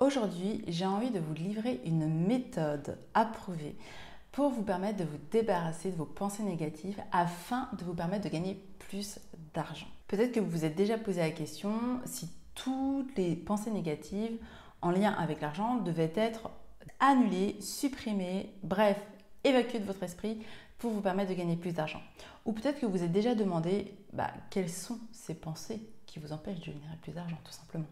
Aujourd'hui, j'ai envie de vous livrer une méthode approuvée pour vous permettre de vous débarrasser de vos pensées négatives afin de vous permettre de gagner plus d'argent. Peut-être que vous vous êtes déjà posé la question si toutes les pensées négatives en lien avec l'argent devaient être annulées, supprimées, bref, évacuées de votre esprit pour vous permettre de gagner plus d'argent. Ou peut-être que vous vous êtes déjà demandé bah, quelles sont ces pensées qui vous empêchent de générer plus d'argent, tout simplement.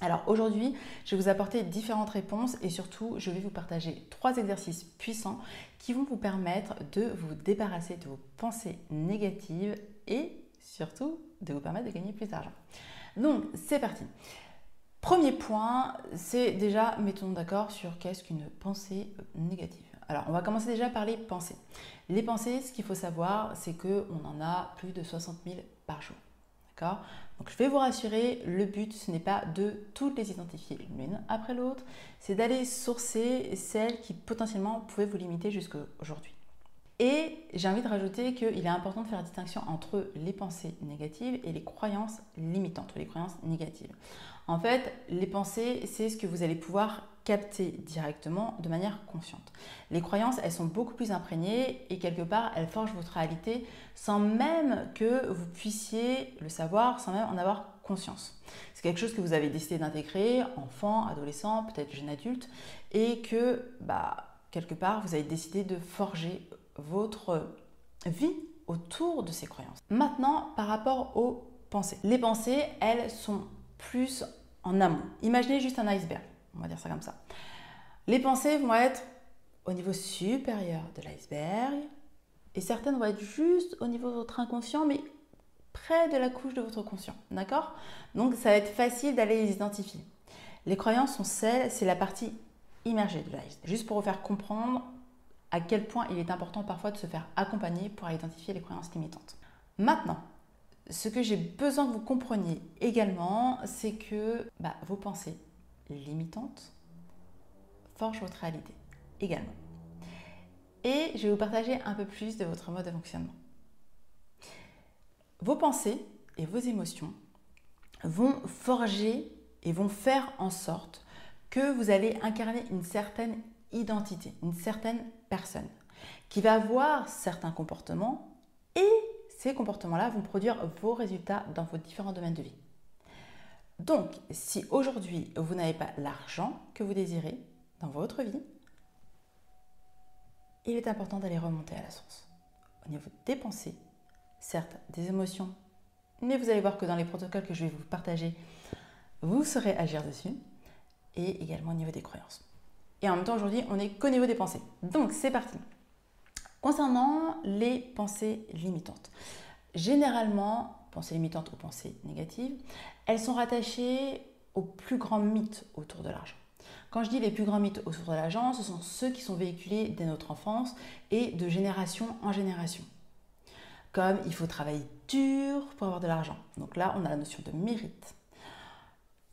Alors aujourd'hui, je vais vous apporter différentes réponses et surtout, je vais vous partager trois exercices puissants qui vont vous permettre de vous débarrasser de vos pensées négatives et surtout de vous permettre de gagner plus d'argent. Donc, c'est parti. Premier point, c'est déjà, mettons d'accord sur qu'est-ce qu'une pensée négative. Alors, on va commencer déjà par les pensées. Les pensées, ce qu'il faut savoir, c'est qu'on en a plus de 60 000 par jour. Donc je vais vous rassurer, le but ce n'est pas de toutes les identifier l'une après l'autre, c'est d'aller sourcer celles qui potentiellement pouvaient vous limiter jusqu'à aujourd'hui. Et j'ai envie de rajouter qu'il est important de faire la distinction entre les pensées négatives et les croyances limitantes ou les croyances négatives. En fait, les pensées, c'est ce que vous allez pouvoir capter directement de manière consciente. Les croyances, elles sont beaucoup plus imprégnées et quelque part, elles forgent votre réalité sans même que vous puissiez le savoir, sans même en avoir conscience. C'est quelque chose que vous avez décidé d'intégrer, enfant, adolescent, peut-être jeune adulte, et que, bah, quelque part, vous avez décidé de forger votre vie autour de ces croyances. Maintenant, par rapport aux pensées. Les pensées, elles sont plus en amont. Imaginez juste un iceberg, on va dire ça comme ça. Les pensées vont être au niveau supérieur de l'iceberg et certaines vont être juste au niveau de votre inconscient, mais près de la couche de votre conscient. D'accord? Donc ça va être facile d'aller les identifier. Les croyances sont celles, c'est la partie immergée de l'iceberg. Juste pour vous faire comprendre à quel point il est important parfois de se faire accompagner pour identifier les croyances limitantes. Maintenant, ce que j'ai besoin que vous compreniez également, c'est que bah, vos pensées limitantes forgent votre réalité également. Et je vais vous partager un peu plus de votre mode de fonctionnement. Vos pensées et vos émotions vont forger et vont faire en sorte que vous allez incarner une certaine une certaine personne qui va avoir certains comportements et ces comportements-là vont produire vos résultats dans vos différents domaines de vie. Donc, si aujourd'hui vous n'avez pas l'argent que vous désirez dans votre vie, il est important d'aller remonter à la source. Au niveau des pensées, certes des émotions, mais vous allez voir que dans les protocoles que je vais vous partager, vous saurez agir dessus, et également au niveau des croyances. Et en même temps, aujourd'hui, on n'est qu'au niveau des pensées. Donc, c'est parti. Concernant les pensées limitantes, généralement, pensées limitantes ou pensées négatives, elles sont rattachées aux plus grands mythes autour de l'argent. Quand je dis les plus grands mythes autour de l'argent, ce sont ceux qui sont véhiculés dès notre enfance et de génération en génération. Comme il faut travailler dur pour avoir de l'argent. Donc là, on a la notion de mérite.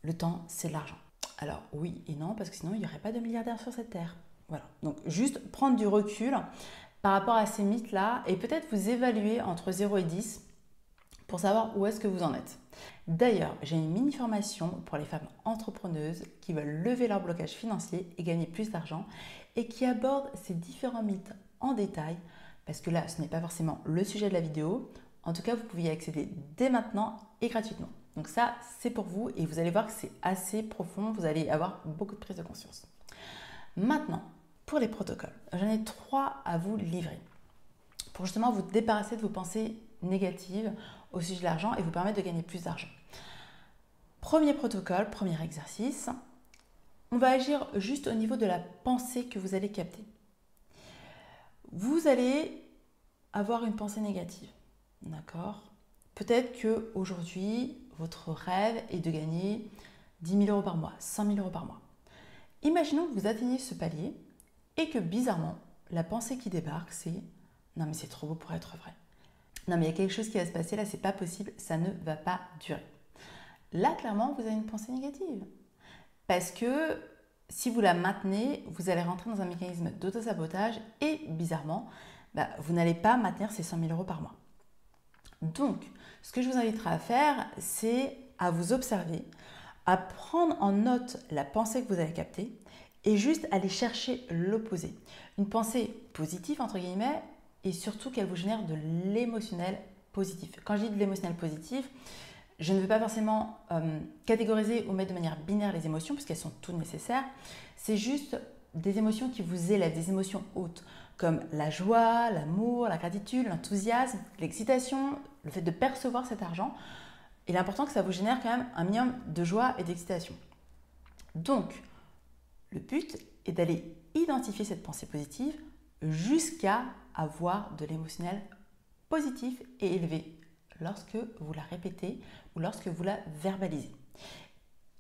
Le temps, c'est de l'argent. Alors oui et non, parce que sinon, il n'y aurait pas de milliardaires sur cette terre. Voilà. Donc juste prendre du recul par rapport à ces mythes-là et peut-être vous évaluer entre 0 et 10 pour savoir où est-ce que vous en êtes. D'ailleurs, j'ai une mini formation pour les femmes entrepreneuses qui veulent lever leur blocage financier et gagner plus d'argent et qui aborde ces différents mythes en détail parce que là, ce n'est pas forcément le sujet de la vidéo. En tout cas, vous pouvez y accéder dès maintenant et gratuitement. Donc ça, c'est pour vous et vous allez voir que c'est assez profond, vous allez avoir beaucoup de prise de conscience. Maintenant, pour les protocoles, j'en ai trois à vous livrer pour justement vous débarrasser de vos pensées négatives au sujet de l'argent et vous permettre de gagner plus d'argent. Premier protocole, premier exercice, on va agir juste au niveau de la pensée que vous allez capter. Vous allez avoir une pensée négative, d'accord? Peut-être que aujourd'hui votre rêve est de gagner 10 000 euros par mois, 100 000 euros par mois. Imaginons que vous atteignez ce palier et que bizarrement, la pensée qui débarque, c'est non mais c'est trop beau pour être vrai. Non mais il y a quelque chose qui va se passer là, c'est pas possible, ça ne va pas durer. Là, clairement, vous avez une pensée négative. Parce que si vous la maintenez, vous allez rentrer dans un mécanisme d'auto-sabotage et bizarrement, bah, vous n'allez pas maintenir ces 100 000 euros par mois. Donc, ce que je vous inviterai à faire, c'est à vous observer, à prendre en note la pensée que vous avez captée et juste aller chercher l'opposé. Une pensée positive, entre guillemets, et surtout qu'elle vous génère de l'émotionnel positif. Quand je dis de l'émotionnel positif, je ne veux pas forcément euh, catégoriser ou mettre de manière binaire les émotions, puisqu'elles sont toutes nécessaires. C'est juste des émotions qui vous élèvent, des émotions hautes, comme la joie, l'amour, la gratitude, l'enthousiasme, l'excitation, le fait de percevoir cet argent. Il est important que ça vous génère quand même un minimum de joie et d'excitation. Donc, le but est d'aller identifier cette pensée positive jusqu'à avoir de l'émotionnel positif et élevé lorsque vous la répétez ou lorsque vous la verbalisez.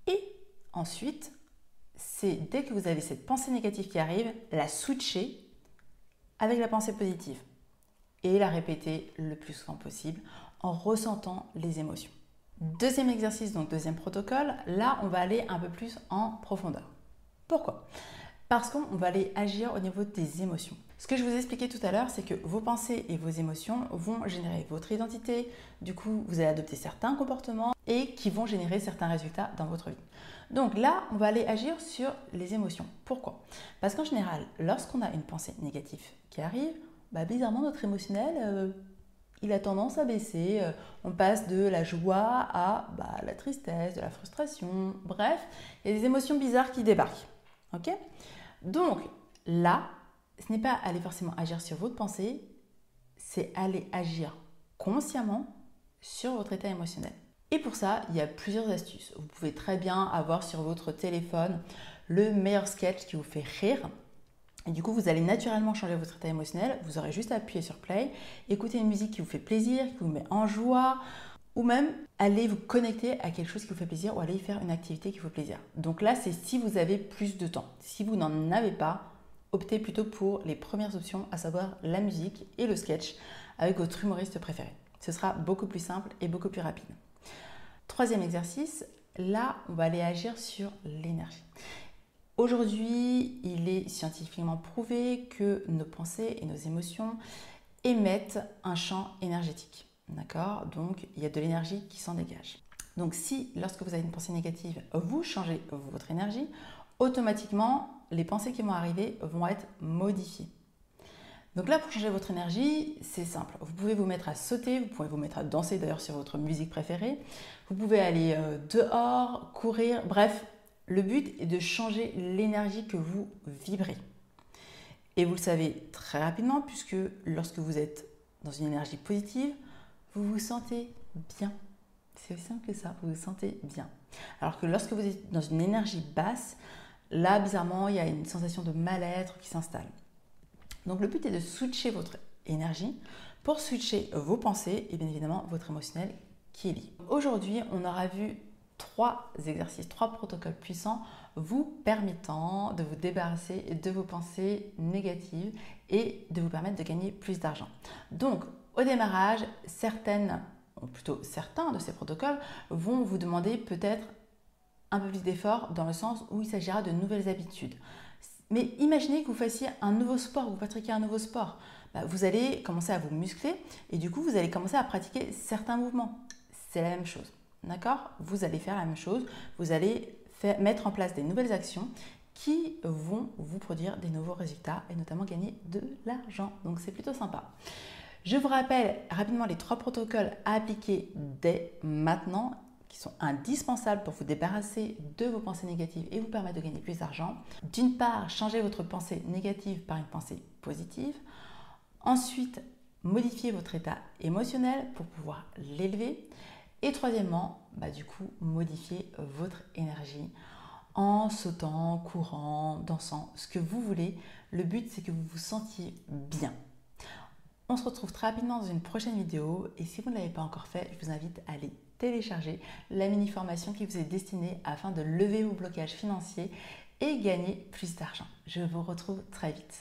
Et ensuite, c'est dès que vous avez cette pensée négative qui arrive, la switcher avec la pensée positive et la répéter le plus souvent possible en ressentant les émotions. Deuxième exercice, donc deuxième protocole, là on va aller un peu plus en profondeur. Pourquoi? Parce qu'on va aller agir au niveau des émotions. Ce que je vous expliquais tout à l'heure, c'est que vos pensées et vos émotions vont générer votre identité, du coup vous allez adopter certains comportements et qui vont générer certains résultats dans votre vie. Donc là, on va aller agir sur les émotions. Pourquoi? Parce qu'en général, lorsqu'on a une pensée négative qui arrive, bah, bizarrement notre émotionnel, euh, il a tendance à baisser. Euh, on passe de la joie à bah, la tristesse, de la frustration, bref, il y a des émotions bizarres qui débarquent. Ok? Donc là, ce n'est pas aller forcément agir sur votre pensée, c'est aller agir consciemment sur votre état émotionnel. Et pour ça, il y a plusieurs astuces. Vous pouvez très bien avoir sur votre téléphone le meilleur sketch qui vous fait rire. Et du coup, vous allez naturellement changer votre état émotionnel. Vous aurez juste à appuyer sur play, écouter une musique qui vous fait plaisir, qui vous met en joie, ou même aller vous connecter à quelque chose qui vous fait plaisir ou aller faire une activité qui vous fait plaisir. Donc là, c'est si vous avez plus de temps. Si vous n'en avez pas, optez plutôt pour les premières options, à savoir la musique et le sketch avec votre humoriste préféré. Ce sera beaucoup plus simple et beaucoup plus rapide. Troisième exercice, là, on va aller agir sur l'énergie. Aujourd'hui, il est scientifiquement prouvé que nos pensées et nos émotions émettent un champ énergétique. D'accord Donc, il y a de l'énergie qui s'en dégage. Donc, si lorsque vous avez une pensée négative, vous changez votre énergie, automatiquement, les pensées qui vont arriver vont être modifiées. Donc là, pour changer votre énergie, c'est simple. Vous pouvez vous mettre à sauter, vous pouvez vous mettre à danser d'ailleurs sur votre musique préférée. Vous pouvez aller euh, dehors, courir, bref, le but est de changer l'énergie que vous vibrez. Et vous le savez très rapidement puisque lorsque vous êtes dans une énergie positive, vous vous sentez bien. C'est aussi simple que ça, vous vous sentez bien. Alors que lorsque vous êtes dans une énergie basse, là, bizarrement, il y a une sensation de mal-être qui s'installe. Donc le but est de switcher votre énergie pour switcher vos pensées et bien évidemment votre émotionnel qui est lié. Aujourd'hui, on aura vu trois exercices, trois protocoles puissants vous permettant de vous débarrasser de vos pensées négatives et de vous permettre de gagner plus d'argent. Donc, au démarrage, certaines, ou plutôt certains de ces protocoles vont vous demander peut-être un peu plus d'effort dans le sens où il s'agira de nouvelles habitudes. Mais imaginez que vous fassiez un nouveau sport, vous pratiquez un nouveau sport. Bah, vous allez commencer à vous muscler et du coup, vous allez commencer à pratiquer certains mouvements. C'est la même chose. D'accord? Vous allez faire la même chose. Vous allez mettre en place des nouvelles actions qui vont vous produire des nouveaux résultats et notamment gagner de l'argent. Donc c'est plutôt sympa. Je vous rappelle rapidement les trois protocoles à appliquer dès maintenant qui sont indispensables pour vous débarrasser de vos pensées négatives et vous permettre de gagner plus d'argent. D'une part, changer votre pensée négative par une pensée positive. Ensuite, modifier votre état émotionnel pour pouvoir l'élever. Et troisièmement, bah, du coup, modifier votre énergie en sautant, courant, dansant, ce que vous voulez. Le but, c'est que vous vous sentiez bien. On se retrouve très rapidement dans une prochaine vidéo et si vous ne l'avez pas encore fait, je vous invite à aller télécharger la mini-formation qui vous est destinée afin de lever vos blocages financiers et gagner plus d'argent. Je vous retrouve très vite.